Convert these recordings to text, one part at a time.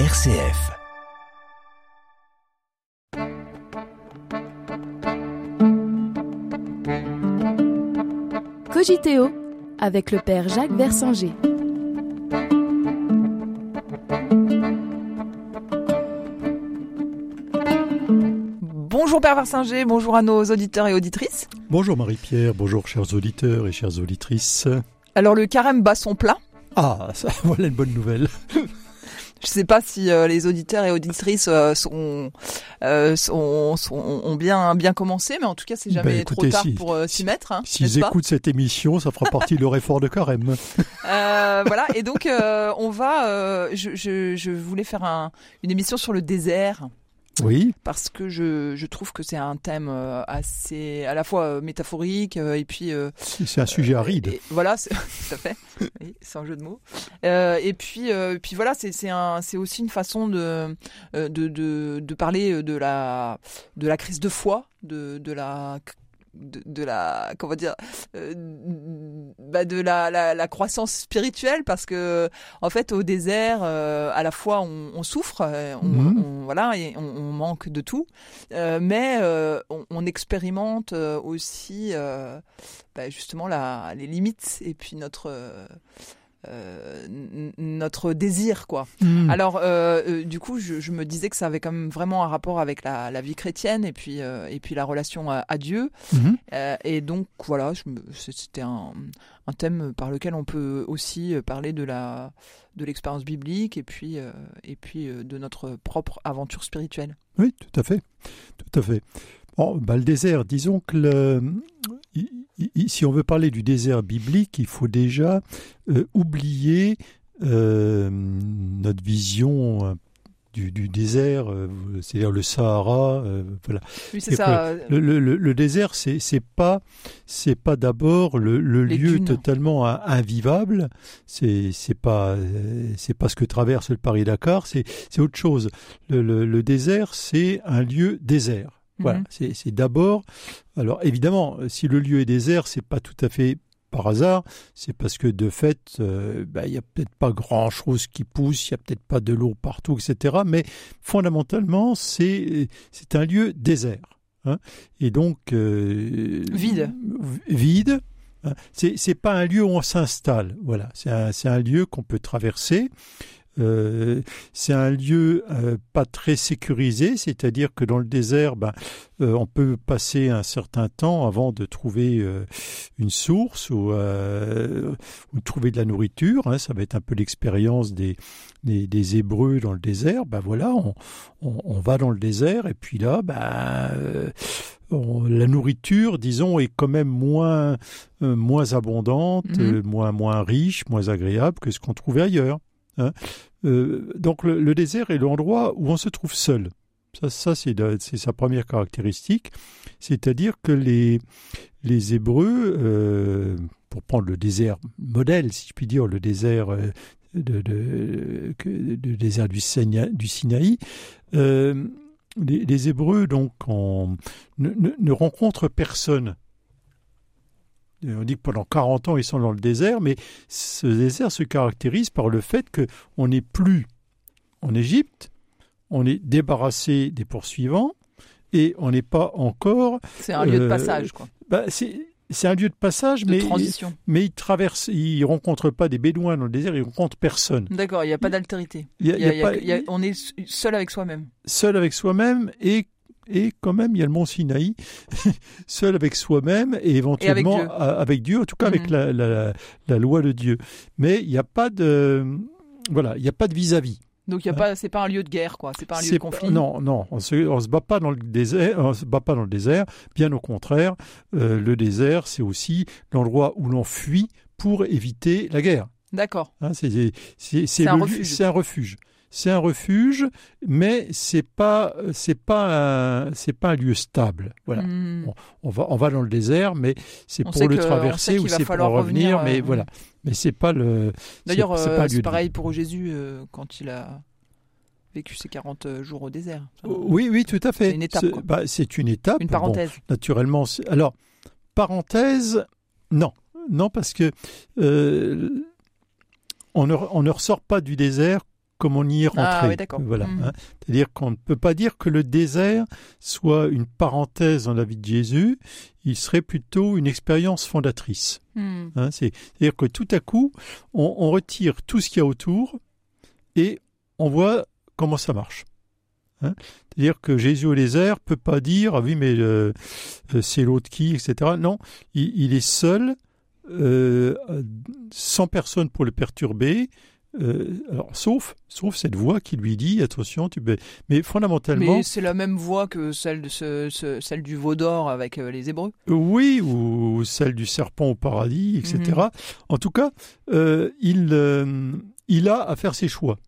RCF. Cogiteo avec le père Jacques Versanger. Bonjour Père Versinger, bonjour à nos auditeurs et auditrices. Bonjour Marie-Pierre, bonjour chers auditeurs et chères auditrices. Alors le carême bat son plein. Ah, ça, voilà une bonne nouvelle. Je sais pas si euh, les auditeurs et auditrices euh, sont, euh, sont, sont- ont bien, bien commencé, mais en tout cas c'est jamais Ben, écoutez, trop tard si- pour euh, s'y mettre. Hein, S'ils écoutent cette émission, ça fera partie de leur effort de carême. Euh, voilà, et donc euh, on va. euh, je, je, je voulais faire un, une émission sur le désert Oui, parce que je, je trouve que c'est un thème euh, assez à la fois euh, métaphorique euh, et puis c'est un sujet aride. Et voilà, tout à fait. Oui, c'est un jeu de mots. Et puis, puis voilà, c'est c'est un, c'est aussi une façon de, de, de, de parler de la, de la crise de foi, de, de la, de, de la, comment dire, euh, bah de la, la, la croissance spirituelle, parce que en fait, au désert, euh, à la fois on, on souffre, euh, on, Mhm. on- voilà, et on, on manque de tout, euh, mais on, expérimente aussi. bah, justement la, les limites et puis notre euh, notre désir quoi. Hmm. Alors euh, euh, du coup je, je me disais que ça avait quand même vraiment un rapport avec la, la vie chrétienne et puis euh, et puis la relation à, à Dieu Mhm. Euh, et donc voilà c'était un, un thème par lequel on peut aussi parler de la de l'expérience biblique et puis et puis de notre propre aventure spirituelle. Oui, tout à fait. Tout à fait. Bon, bah, le désert, disons que le- si on veut parler du désert biblique, il faut déjà euh, oublier euh, notre vision euh, du, du désert, euh, c'est-à-dire le Sahara. euh, voilà. Oui c'est ça. Le, le- le- le désert, c'est c'est pas c'est pas d'abord le, lieu dunes. totalement in- invivable. C'est c'est pas euh, c'est pas ce que traverse le Paris Dakar. C'est c'est autre chose. Le, le- le désert, c'est un lieu désert. Voilà. Mhm. C'est d'abord. Alors évidemment, si le lieu est désert, c'est pas tout à fait par hasard, c'est parce que de fait, euh, bah, il y a peut-être pas grand-chose qui pousse, il y a peut-être pas de l'eau partout, etc. Mais fondamentalement, c'est c'est un lieu désert. hein. Et donc euh, Vide. Vide. hein. C'est pas un lieu où on s'installe. Voilà, c'est un c'est un lieu qu'on peut traverser. Euh, c'est un lieu euh, pas très sécurisé, c'est-à-dire que dans le désert, ben, euh, on peut passer un certain temps avant de trouver une source ou, ou de trouver de la nourriture. hein. ça va être un peu l'expérience des, des, des Hébreux dans le désert. Ben voilà, on, on, on va dans le désert et puis là, ben, la nourriture, disons, est quand même moins, euh, moins abondante, euh, moins, moins riche, moins agréable que ce qu'on trouvait ailleurs. Hein. Euh, donc le, désert est l'endroit où on se trouve seul. Ça, c'est sa première caractéristique. C'est-à-dire que les, les Hébreux, euh, pour prendre le désert modèle, si je puis dire, le désert, euh, de, désert du, Sina- du Sinaï, les, Hébreux donc ne- ne rencontrent personne. Et On dit que pendant 40 ans ils sont dans le désert, mais ce désert se caractérise par le fait que on n'est plus en Égypte, on est débarrassé des poursuivants et on n'est pas encore. C'est un lieu de Euh, passage quoi, Bah, c'est c'est un lieu de passage, de mais transition. mais il traverse, il rencontre pas des bédouins dans le désert, il rencontre personne. D'accord, il n'y a pas d'altérité. On est seul avec soi-même. seul avec soi-même et et quand même il y a le mont Sinaï, seul avec soi-même et éventuellement Dieu. avec Dieu, en tout cas avec Mhm. la, la, la loi de Dieu. Mais il n'y a pas de voilà, il n'y a pas de vis-à-vis. Donc il y a Ouais. pas, c'est pas un lieu de guerre quoi, c'est pas un lieu de conflit. non, non, on se, on se bat pas dans le désert, on se bat pas dans le désert. Bien au contraire, euh, le désert, c'est aussi l'endroit où l'on fuit pour éviter la guerre. D'accord. Hein, un. C'est un refuge. C'est un refuge, mais c'est pas c'est pas un, c'est pas un lieu stable. Voilà. Hmm. Bon, On va on va dans le désert, mais c'est pour le que- traverser ou c'est pour revenir, revenir, mais euh, voilà. Mais c'est pas le. D'ailleurs, c'est euh, pareil pour Jésus euh, quand il a vécu ses 40 jours au désert. Ça, Oui, oui, tout à fait. C'est une étape, C'est bah, une étape. Une Bon, parenthèse. naturellement. Alors, parenthèse, non. Non, parce que euh, on, ne, on ne ressort pas du désert comme on y est rentré. Ah oui. Voilà. Mhm. hein. C'est-à-dire qu'on ne peut pas dire que le désert soit une parenthèse dans la vie de Jésus. Il serait plutôt une expérience fondatrice. Hmm. hein. C'est- C'est-à-dire que tout à coup, on, on retire tout ce qu'il y a autour et on voit comment ça marche. Hein. C'est-à-dire que Jésus au désert peut pas dire ah oui mais euh, euh, c'est l'autre qui etc. Non, il, il est seul, euh, sans personne pour le perturber. Euh, alors, sauf, sauf cette voix qui lui dit attention, tu mais, mais fondamentalement, Mais c'est la même voix que celle, de ce, ce- celle du veau d'or avec euh, les Hébreux. oui, ou celle du serpent au paradis, etc. Mhm. En tout cas, euh, il, euh, il a à faire ses choix.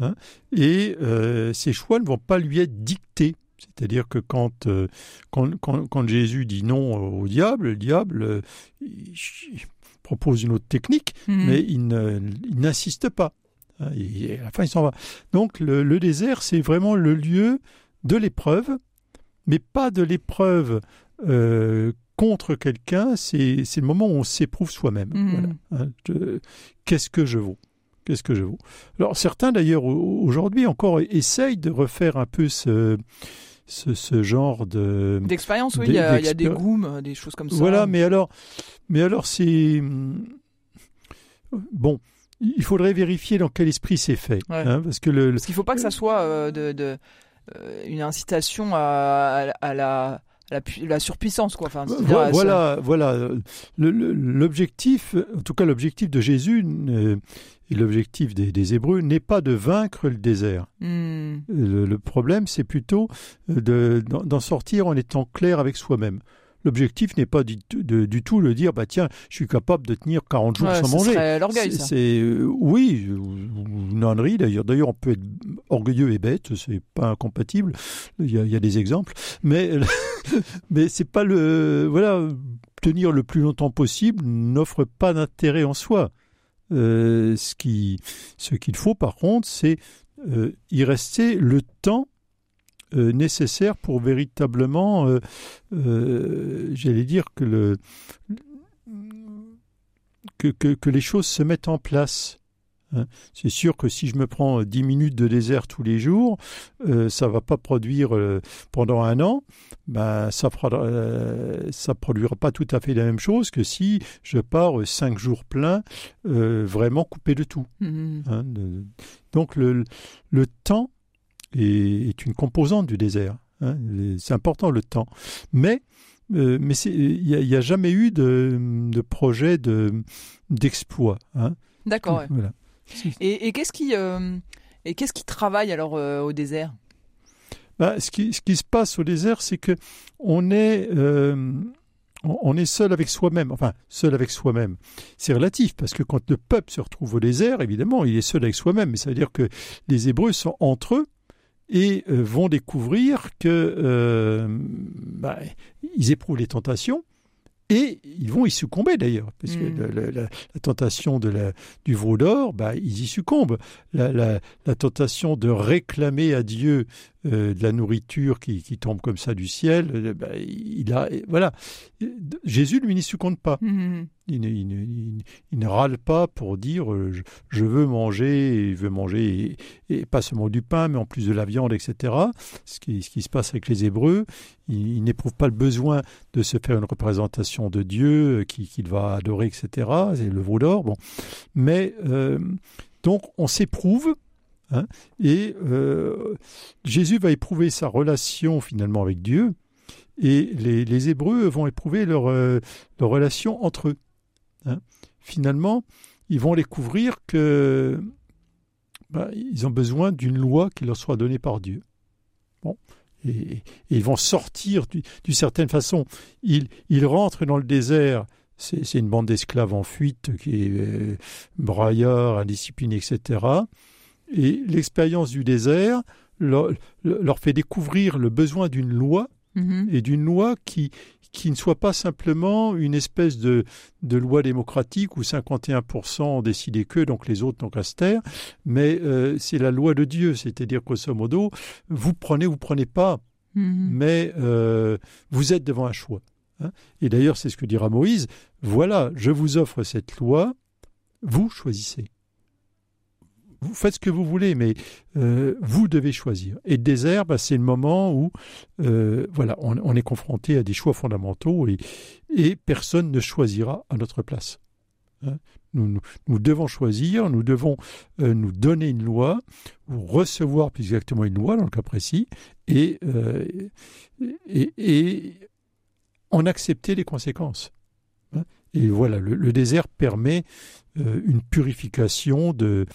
hein. et euh, ces choix ne vont pas lui être dictés. C'est-à-dire que quand, euh, quand, quand, quand Jésus dit non au diable, le diable euh, il propose une autre technique, Hmm. mais il n'insiste pas. Hein, et à la fin, il s'en va. Donc le, le désert, c'est vraiment le lieu de l'épreuve, mais pas de l'épreuve euh, contre quelqu'un, c'est le moment où on s'éprouve soi-même. Mhm. Voilà, hein, Qu'est-ce que je vaux? Qu'est-ce que je vaux? Alors certains d'ailleurs au- aujourd'hui encore essayent de refaire un peu ce, ce, ce genre de... D'expérience, oui, il y, a il y a des gooms, des choses comme ça. Voilà, mais alors, mais alors c'est bon. Il faudrait vérifier dans quel esprit c'est fait, Ouais. hein, parce que le, le- Parce qu'il ne faut pas que ça soit euh, de, de, euh, une incitation à, à la, à la, pu- la surpuissance, quoi. Enfin, voilà, voilà. L'objectif, en tout cas l'objectif de Jésus euh, l'objectif des, des Hébreux n'est pas de vaincre le désert. Hmm. Le, le problème, c'est plutôt euh, de- d'en sortir en étant clair avec soi-même. L'objectif n'est pas du, tout- de- du tout le dire, bah tiens, je suis capable de tenir 40 jours Ouais, sans manger. serait l'orgueil, C'est- ça. C'est euh, oui, ou- ou une ânerie d'ailleurs. D'ailleurs, on peut être orgueilleux et bête, c'est pas incompatible. Il y a, il y a des exemples, mais mais c'est pas le voilà tenir le plus longtemps possible n'offre pas d'intérêt en soi. Euh, ce qui ce qu'il faut par contre, c'est euh, y rester le temps euh, nécessaire pour véritablement, j'allais dire que le que les choses se mettent en place. Hein. C'est sûr que si je me prends 10 minutes de désert tous les jours, euh, ça va pas produire euh, pendant un an. Ben, ça fera, euh, produira pas tout à fait la même chose que si je pars 5 jours pleins, euh, vraiment coupé de tout. Hmm. hein. De- donc le, le temps est, est une composante du désert. hein. C'est important le temps. Mais euh, mais il n'y a, jamais eu de, de projet de d'exploit. hein. D'accord, ouais. Voilà. Et, et qu'est-ce qui, euh, et qu'est-ce qui travaille alors euh, au désert? Bah, ce, qui, ce qui se passe au désert, c'est que on est, euh, on on est seul avec soi-même. Enfin, seul avec soi-même. C'est relatif parce que quand le peuple se retrouve au désert, évidemment, il est seul avec soi-même. Mais ça veut dire que les Hébreux sont entre eux et euh, vont découvrir que euh, bah, ils éprouvent les tentations. Et ils vont y succomber d'ailleurs, parce que Mm. le- le- la, la tentation de la, du veau d'or, bah, ils y succombent. La, la- la tentation de réclamer à Dieu euh, de la nourriture qui, qui tombe comme ça du ciel, euh, bah, il a, voilà. Jésus, lui, n'y succombe pas. Hmm. Il ne, il ne- il ne- il ne râle pas pour dire euh, je, je veux manger, et il veut manger, et, et pas seulement du pain, mais en plus de la viande, etc. Ce qui, ce qui se passe avec les Hébreux, il, il n'éprouve pas le besoin de se faire une représentation de Dieu euh, qui- qu'il va adorer, etc. C'est le veau d'or. Bon. Mais donc on s'éprouve. Hein, et euh, Jésus va éprouver sa relation finalement avec Dieu, et les, Hébreux vont éprouver leur, euh, leur relation entre eux. hein. Finalement, ils vont découvrir que bah, ils ont besoin d'une loi qui leur soit donnée par Dieu. Bon. Et, ils vont sortir du- d'une certaine façon. Ils, ils rentrent dans le désert. C'est une bande d'esclaves en fuite qui est euh, braillard, indisciplinée, etc. Et l'expérience du désert leur, leur fait découvrir le besoin d'une loi Mhm. et d'une loi qui, qui ne soit pas simplement une espèce de, de loi démocratique où 51% ont décidé que, donc les autres n'ont qu'à se taire, mais euh, c'est la loi de Dieu, c'est-à-dire grosso modo, vous prenez, vous prenez pas, Mhm. mais euh, vous êtes devant un choix. hein. Et d'ailleurs, c'est ce que dira Moïse, voilà, je vous offre cette loi, vous choisissez. Vous faites ce que vous voulez, mais euh, vous devez choisir. Et le désert, bah, c'est le moment où euh, voilà, on, est confronté à des choix fondamentaux et, personne ne choisira à notre place. Hein. nous, devons choisir, nous devons euh, nous donner une loi, ou recevoir plus exactement une loi dans le cas précis, et en accepter les conséquences. Hein. Et voilà, le, désert permet une purification de,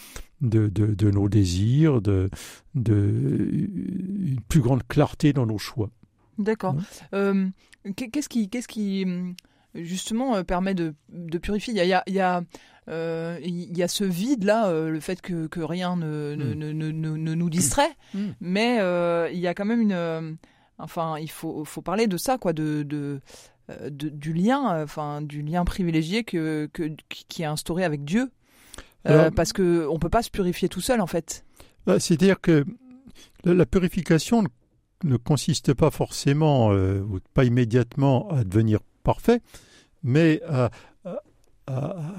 de, nos désirs, de, de, une plus grande clarté dans nos choix. D'accord. Euh, qu'est-ce qui, qu'est-ce qui justement euh, permet de, purifier? Il y a, il y a, euh, il y a ce vide-là, le fait que, que rien ne, ne, hmm. ne, nous distrait, hmm. mais il y a quand même une... enfin, il faut, faut parler de ça, quoi, de, de, du lien, enfin, du lien privilégié que, que, qui est instauré avec Dieu. Euh, parce que on peut pas se purifier tout seul en fait. Bah, c'est-à-dire que la, purification ne consiste pas forcément, euh, ou pas immédiatement, à devenir parfait, mais à,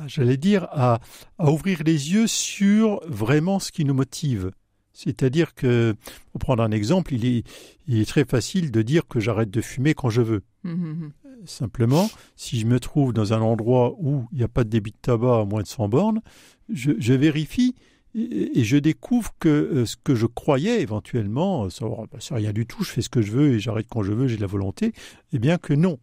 j'allais dire, à, ouvrir les yeux sur vraiment ce qui nous motive. C'est-à-dire que, pour prendre un exemple, il est, il est très facile de dire que j'arrête de fumer quand je veux. Mmh, mmh, mmh. Simplement, si je me trouve dans un endroit où il n'y a pas de débit de tabac à moins de 100 bornes, je, vérifie et, je découvre que euh, ce que je croyais éventuellement, ça, bah, c'est rien du tout, je fais ce que je veux et j'arrête quand je veux, j'ai de la volonté, eh bien que non.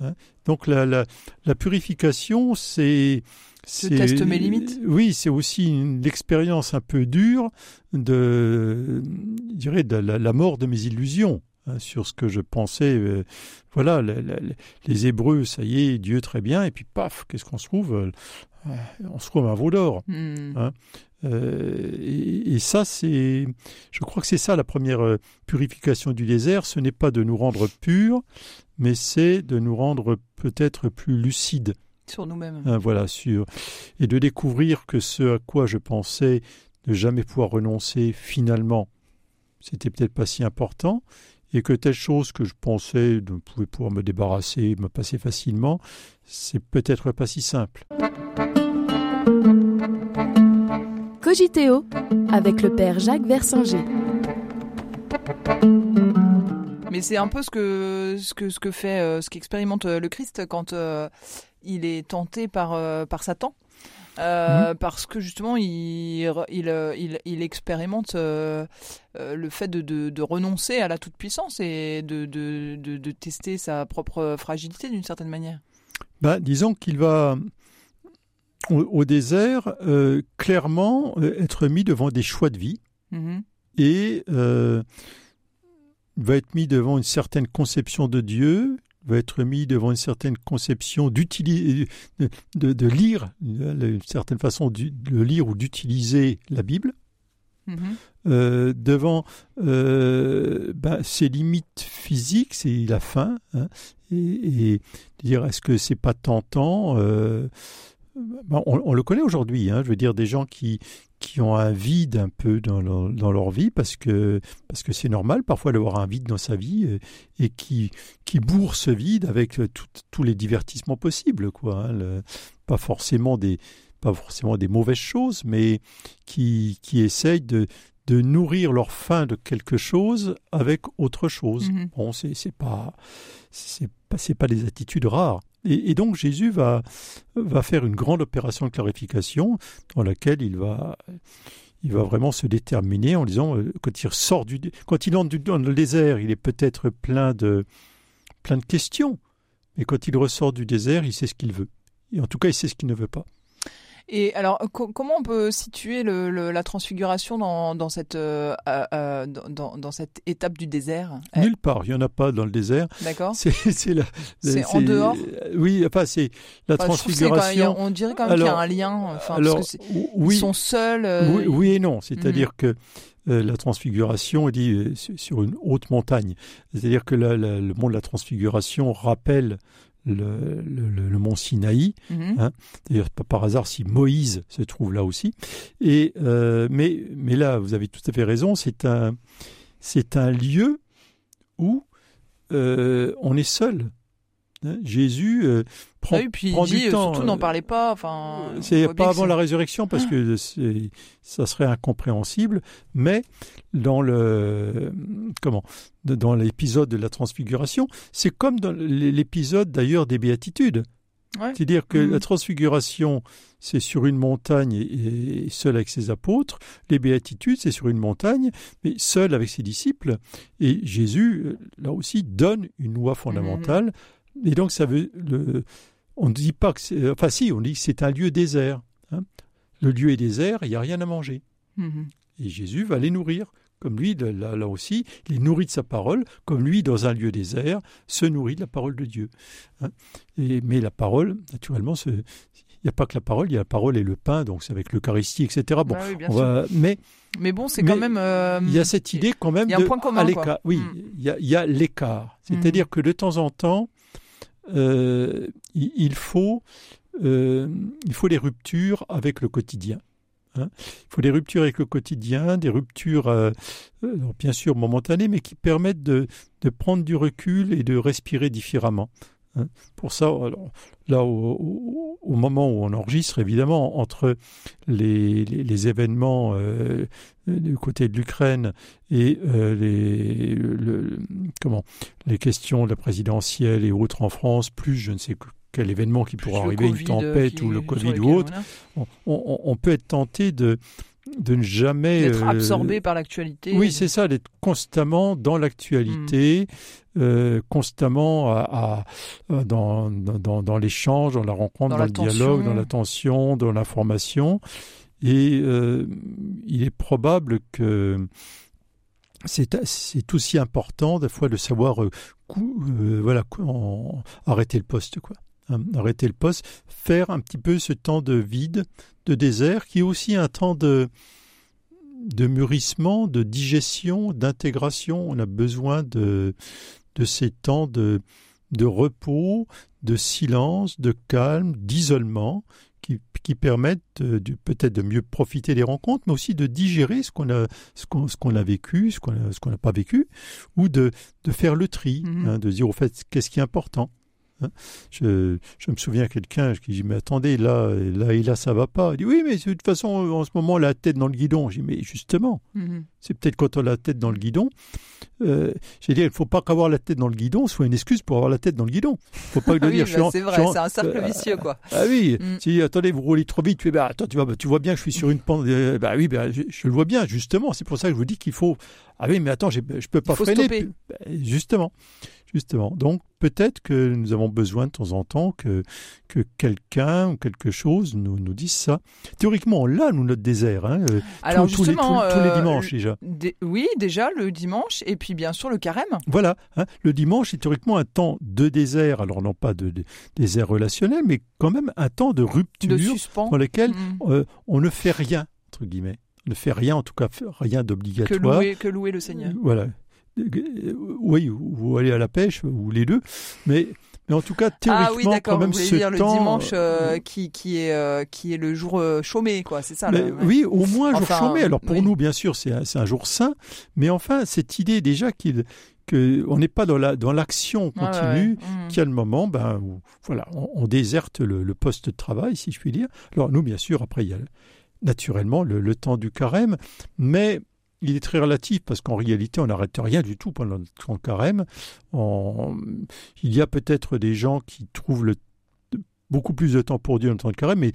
Hein? Donc la, la, la purification, c'est... Je teste mes limites. Oui, c'est aussi une expérience un peu dure de, je dirais, de la mort de mes illusions. Hein, sur ce que je pensais. Euh, voilà, les, Hébreux, ça y est, Dieu très bien, et puis paf, qu'est-ce qu'on se trouve euh, On se trouve un veau d'or. Hmm. Hein. Euh, et, ça, c'est, je crois que c'est ça la première purification du désert. Ce n'est pas de nous rendre purs, mais c'est de nous rendre peut-être plus lucides sur nous-mêmes. Hein, voilà, sur et de découvrir que ce à quoi je pensais ne jamais pouvoir renoncer, finalement, c'était peut-être pas si important, et que telle chose que je pensais ne pouvait pouvoir me débarrasser, me passer facilement, c'est peut-être pas si simple. Cogiteo avec le père Jacques Versinger. Mais c'est un peu ce que ce que ce que fait euh, ce qu'expérimente euh, le Christ quand euh, il est tenté par par Satan. Euh, mhm. parce que justement, il, il, euh, il, il expérimente euh, le fait de, de, renoncer à la toute-puissance et de, tester sa propre fragilité d'une certaine manière. Ben, disons qu'il va au, désert clairement être mis devant des choix de vie mhm. et va être mis devant une certaine conception de Dieu, va être mis devant une certaine conception d'utiliser, de, lire, une certaine façon de lire ou d'utiliser la Bible, mm-hmm. euh, devant euh, ben, ses limites physiques, c'est la faim, hein, et, dire est-ce que c'est pas tentant euh, ben, on, le connaît aujourd'hui, hein, je veux dire des gens qui, qui ont un vide un peu dans leur, dans leur vie parce que parce que c'est normal parfois d'avoir un vide dans sa vie et, euh, et qui qui bourre ce vide avec euh, tous les divertissements possibles quoi hein, pas forcément des pas forcément des mauvaises choses mais qui qui essayent de de nourrir leur faim de quelque chose avec autre chose. Mm-hmm. Bon, c'est pas c'est pas c'est pas des attitudes rares. Et, donc Jésus va, va faire une grande opération de clarification dans laquelle il va, il va vraiment se déterminer en disant euh, quand il sort du, quand il entre dans le désert, il est peut-être plein de, plein de questions, mais quand il ressort du désert, il sait ce qu'il veut. Et en tout cas, il sait ce qu'il ne veut pas. Et alors, comment on peut situer le, la transfiguration dans, dans cette, euh, euh, dans, dans, cette étape du désert? Nulle part, il n'y en a pas dans le désert. D'accord. C'est en dehors? Oui, enfin, c'est la transfiguration. on dirait quand même qu'il y a un lien. Enfin, alors, parce que oui, ils sont seuls. Euh, oui, et non. C'est-à-dire mhm. que la transfiguration est dit sur une haute montagne. C'est-à-dire que le monde de la transfiguration rappelle le, le, mont Sinaï. Mhm. Hein. D'ailleurs, pas par hasard si Moïse se trouve là aussi. Et, euh, mais, mais là, vous avez tout à fait raison, c'est un, c'est un lieu où euh, on est seul. Hein, Jésus euh, prend, Ah oui, puis prend il dit du euh, temps. surtout n'en euh, parlez pas. Enfin, C'est pas que avant la résurrection parce que c'est- ça serait incompréhensible, mais dans le comment dans l'épisode de la transfiguration, c'est comme dans l'épisode d'ailleurs des béatitudes. Ouais. C'est-à-dire que Mhm. la transfiguration, c'est sur une montagne et, seul avec ses apôtres. Les béatitudes, c'est sur une montagne, mais seul avec ses disciples. Et Jésus, euh, là aussi, donne une loi fondamentale. Et donc, ça veut. Le, on ne dit pas que c'est. Enfin, si, on dit que c'est un lieu désert. hein. Le lieu est désert, il n'y a rien à manger. Mhm. Et Jésus va les nourrir. Comme lui, là, là aussi, il est nourri de sa parole, comme lui, dans un lieu désert, se nourrit de la parole de Dieu. hein. Et, mais la parole, naturellement, il n'y a pas que la parole, il y a la parole et le pain, donc c'est avec l'Eucharistie, etc. Bon, oui, on va- mais Mais bon, c'est quand même. euh, il y a cette idée quand même il y a un de point commun, à quoi. Oui, Mm. il y a, il y a l'écart. C'est-à-dire que de temps en temps, euh, il faut, euh, ruptures avec le quotidien. hein. Il faut des ruptures avec le quotidien, des ruptures, euh, euh, bien sûr momentanées, mais qui permettent de prendre du recul et de respirer différemment. Hein. Pour ça, alors, là, au, moment où on enregistre, évidemment, entre les, les- les événements euh, du côté de l'Ukraine et euh, les, le- le- comment, les questions de la présidentielle et autres en France, plus je ne sais que- quel événement qui pourra arriver, une tempête qui- ou le Covid ou autre, on peut être tenté de, de ne jamais... D'être euh, absorbé par l'actualité. oui, c'est ça, d'être constamment dans l'actualité, Mm. Euh, constamment à, à- à- dans, dans, dans l'échange, dans la rencontre, Dans le dialogue, dans l'attention, dans l'information. Et euh, il est probable que c'est aussi important des fois de savoir euh, euh, voilà en- arrêter le poste quoi. Hein, arrêter le poste faire un petit peu ce temps de vide de désert qui est aussi un temps de de mûrissement de digestion d'intégration. On a besoin de de ces temps de de repos de silence de calme d'isolement qui, qui permettent de- peut-être de mieux profiter des rencontres, mais aussi de digérer ce qu'on a, ce qu'on, a vécu, ce qu'on a- ce qu'on n'a pas vécu, ou de, de faire le tri, Mhm. hein, de dire au fait qu'est-ce qui est important? Hein? Je, je me souviens de quelqu'un qui dit mais attendez là là et là ça va pas. Il dit oui mais de toute façon en ce moment la tête dans le guidon. Je dis mais justement Mhm. c'est peut-être quand on a la tête dans le guidon. Euh, j'ai dit il faut pas qu'avoir la tête dans le guidon soit une excuse pour avoir la tête dans le guidon. faut pas que de oui, dire bah, je suis en- c'est vrai, c'est un cercle euh, vicieux, quoi. ah oui, Mm. si attendez, vous roulez trop vite, tu bah, attends, tu vois, bah, tu vois bien que je suis sur une pente. euh, bah oui, je, je le vois bien, justement. C'est pour ça que je vous dis qu'il faut. Ah oui, mais attends, j'ai- je peux pas freiner. justement, justement. Donc peut-être que nous avons besoin de temps en temps que que quelqu'un ou quelque chose nous nous dise ça. Théoriquement, là, nous notre désert, hein, euh, Alors tous, tous les, tous euh, dimanches déjà. Oui, déjà le dimanche, et puis bien sûr le carême. Voilà, hein, le dimanche est théoriquement un temps de désert, alors non pas de, de- désert relationnel, mais quand même un temps de rupture de dans lequel Mm. euh, on ne fait rien, entre guillemets. On ne fait rien, en tout cas rien que, d'obligatoire. louer, que louer le Seigneur. Voilà. Euh, Oui, ou aller à la pêche, ou les deux. Mais, mais en tout cas, théoriquement, Ah oui, d'accord, quand même, vous ce dire le temps, dimanche euh, qui, qui, est, euh, qui est le jour euh, chômé, quoi, c'est ça Mais. Oui, au moins un jour Enfin, chômé. Alors pour oui. nous, bien sûr, c'est un, un jour saint, mais enfin, cette idée déjà qu'il que on n'est pas dans la dans l'action ouais, continue, ouais. Mm. qu'il y a le moment, ben où, voilà, on, on déserte le, le poste de travail, si je puis dire. Alors nous, bien sûr, après il y a naturellement le, le temps du carême, mais il est très relatif parce qu'en réalité, on n'arrête rien du tout pendant le temps de carême. Il y a peut-être des gens qui trouvent beaucoup plus de temps pour Dieu dans le temps de carême, mais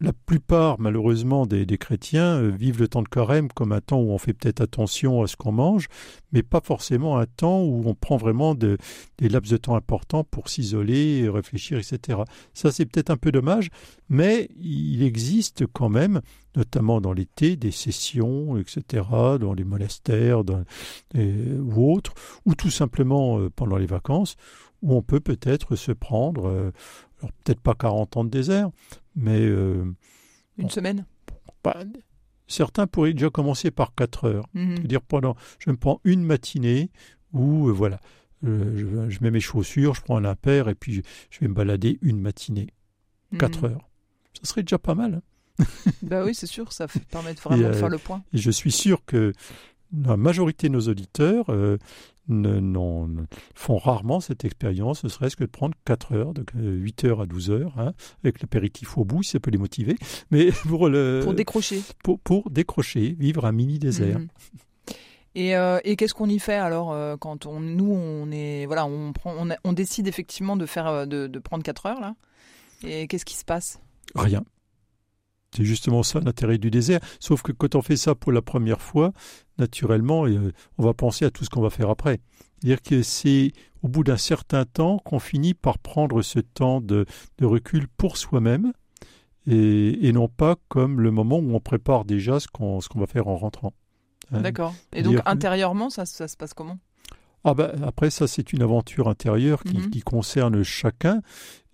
la plupart, malheureusement, des, chrétiens euh, vivent le temps de carême comme un temps où on fait peut-être attention à ce qu'on mange, mais pas forcément un temps où on prend vraiment de- des laps de temps importants pour s'isoler, réfléchir, etc. Ça, c'est peut-être un peu dommage, mais il existe quand même, notamment dans l'été, des sessions, etc., dans les monastères ou autres, ou tout simplement euh, pendant les vacances, où on peut peut-être se prendre, euh, peut-être pas 40 ans de désert, mais euh, Une semaine? bah, certains pourraient déjà commencer par 4 heures. Mhm. C'est-à-dire pendant, je me prends une matinée où, euh, voilà, je, je mets mes chaussures, je prends un impair et puis je, je vais me balader une matinée, 4 Mhm. heures. Ça serait déjà pas mal. hein. Bah oui, c'est sûr, ça permet vraiment Et, de euh, faire le point. Et je suis sûr que la majorité de nos auditeurs euh, ne, non, font rarement cette expérience, ne serait-ce que de prendre 4 heures, de 8 heures à 12 heures, hein, avec l'apéritif au bout, si ça peut les motiver, mais pour, le, Pour décrocher. pour, pour décrocher, vivre un mini désert. Mhm. Et, euh, et qu'est-ce qu'on y fait alors euh, quand on, nous on est voilà on prend on, a- on décide effectivement de faire euh, de, de prendre 4 heures là et qu'est-ce qui se passe? Rien. C'est justement ça l'intérêt du désert. Sauf que quand on fait ça pour la première fois, naturellement, euh, on va penser à tout ce qu'on va faire après. C'est-à-dire que c'est au bout d'un certain temps qu'on finit par prendre ce temps de, de recul pour soi-même et, et non pas comme le moment où on prépare déjà ce qu'on va faire en rentrant. Hein. D'accord. Et donc intérieurement ça, ça se passe comment? Ah ben, après, ça, c'est une aventure intérieure qui, Mhm. qui concerne chacun.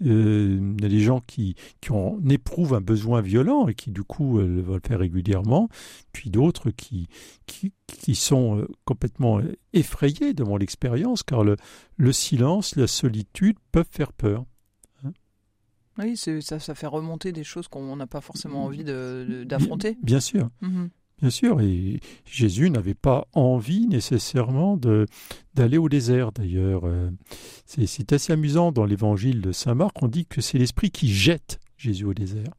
Euh, Il y a des gens qui, qui en éprouvent un besoin violent et qui, du coup, euh, le vont le faire régulièrement. Puis d'autres qui, qui, qui sont euh, complètement euh, effrayés devant l'expérience, car le, le silence, la solitude peuvent faire peur. Oui, c'est- ça, ça fait remonter des choses qu'on n'a pas forcément envie d'affronter. Bien sûr. Mhm. Bien sûr, et Jésus n'avait pas envie nécessairement d'aller au désert d'ailleurs. Euh, C'est c'est assez amusant dans l'évangile de Saint Marc, on dit que c'est l'esprit qui jette Jésus au désert.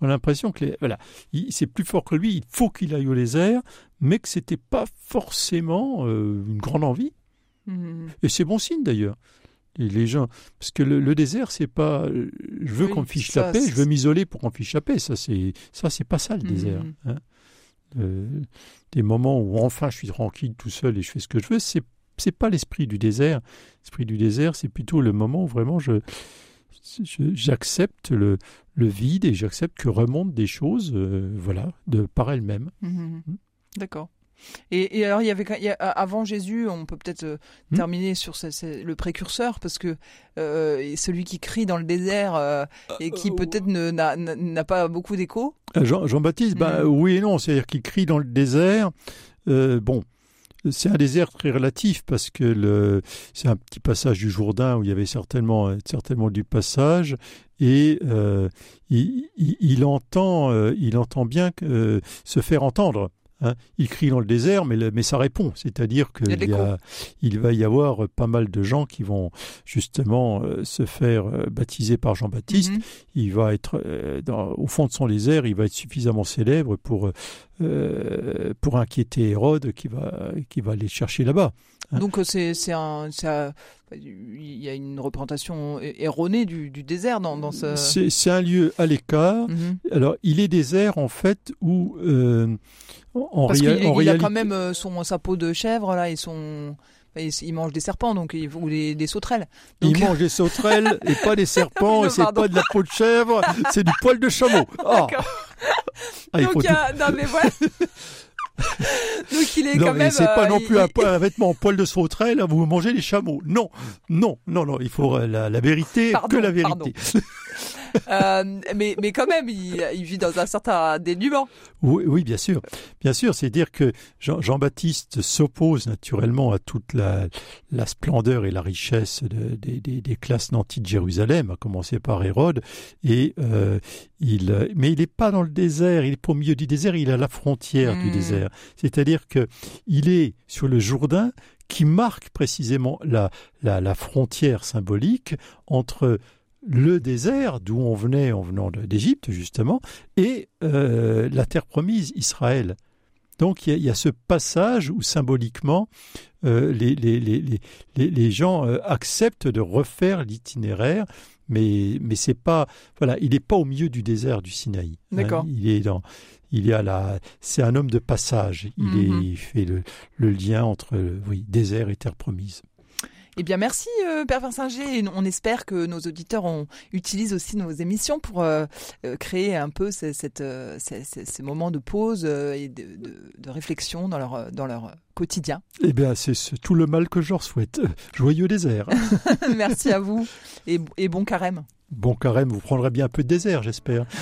On a l'impression que les- voilà, il- c'est plus fort que lui, il faut qu'il aille au désert, mais que c'était pas forcément euh, une grande envie. Mhm. Et c'est bon signe d'ailleurs. Et les gens, parce que le, le désert, c'est pas, euh, je veux Oui, qu'on me fiche ça, la paix, je veux m'isoler pour qu'on me fiche la paix. Ça, c'est, ça, c'est pas ça le Mhm. désert. hein. Euh, des moments où enfin je suis tranquille tout seul et je fais ce que je veux, c'est, c'est pas l'esprit du désert. L'esprit du désert, c'est plutôt le moment où vraiment je, je- j'accepte le, le vide et j'accepte que remontent des choses, euh, voilà, de par elles-mêmes. Mhm. Mm. D'accord. Et, et alors, il y avait il y a- avant Jésus, on peut peut-être euh, terminer sur ce- ce- le précurseur, parce que euh, celui qui crie dans le désert euh, et qui Euh, peut-être ne- n'a n'a- n'a pas beaucoup d'écho. Euh, Jean, Jean-Baptiste, ben, Mhm. oui et non, c'est-à-dire qu'il crie dans le désert. Euh, bon, c'est un désert très relatif parce que le, c'est un petit passage du Jourdain où il y avait certainement, euh, certainement du passage et euh, il, il- il entend, euh, il entend bien euh, se faire entendre. Hein. Il crie dans le désert, mais, le- mais ça répond. C'est-à-dire qu'il il va y avoir pas mal de gens qui vont justement euh, se faire euh, baptiser par Jean-Baptiste Mhm. il va être euh, dans- au fond de son désert, il va être suffisamment célèbre pour pour inquiéter Hérode qui va qui va aller chercher là-bas. Donc euh, c'est c'est un, il y a une représentation er- erronée du, du désert dans, dans ce. C'est un lieu à l'écart. Mhm. Alors il est désert en fait où euh, en, Parce réa- qu'il en il a quand même euh, son sa peau de chèvre là et son il, il mange des serpents donc il- ou des, des sauterelles. Donc, il mange des sauterelles et pas des serpents et c'est pas de la peau de chèvre, c'est du poil de chameau. Ah. D'accord. Ah, il donc faut il y a- non mais voilà. donc il est Non, quand mais même. c'est pas euh, non il- plus un, il- po- un vêtement en poil de sauterelle, vous mangez les chameaux. Non, non, non, non, il faut euh, la, la vérité, Pardon, que la vérité. Euh, mais mais quand même il, il vit dans un certain dénuement. Oui, oui, bien sûr. Bien sûr, c'est dire que Jean- Jean-Baptiste s'oppose naturellement à toute la, la splendeur et la richesse de- des, des- des classes nantis de Jérusalem, à commencer par Hérode. Et euh, il, mais il n'est pas dans le désert, il est pas au milieu du désert, il est à la frontière du Mm. désert. C'est-à-dire que il est sur le Jourdain qui marque précisément la, la, la frontière symbolique entre le désert, d'où on venait en venant d'Égypte justement, et euh, la terre promise, Israël. Donc il y, a- y a ce passage où symboliquement euh, les, les, les, les, gens euh, acceptent de refaire l'itinéraire, mais, mais c'est pas voilà, il n'est pas au milieu du désert du Sinaï. hein. D'accord. il est dans il est à la c'est un homme de passage. Il, Mhm. est, il fait le, le lien entre oui désert et terre promise. Eh bien, merci, euh, Père Versinger. On espère que nos auditeurs ont, utilisent aussi nos émissions pour euh, euh, créer un peu ces, cette, euh, ces, ces- ces moments de pause et de, de- de réflexion dans leur, dans leur quotidien. Eh bien, c'est c'est tout le mal que je leur souhaite. Joyeux désert. merci à vous et, et bon carême. Bon carême, vous prendrez bien un peu de désert, j'espère.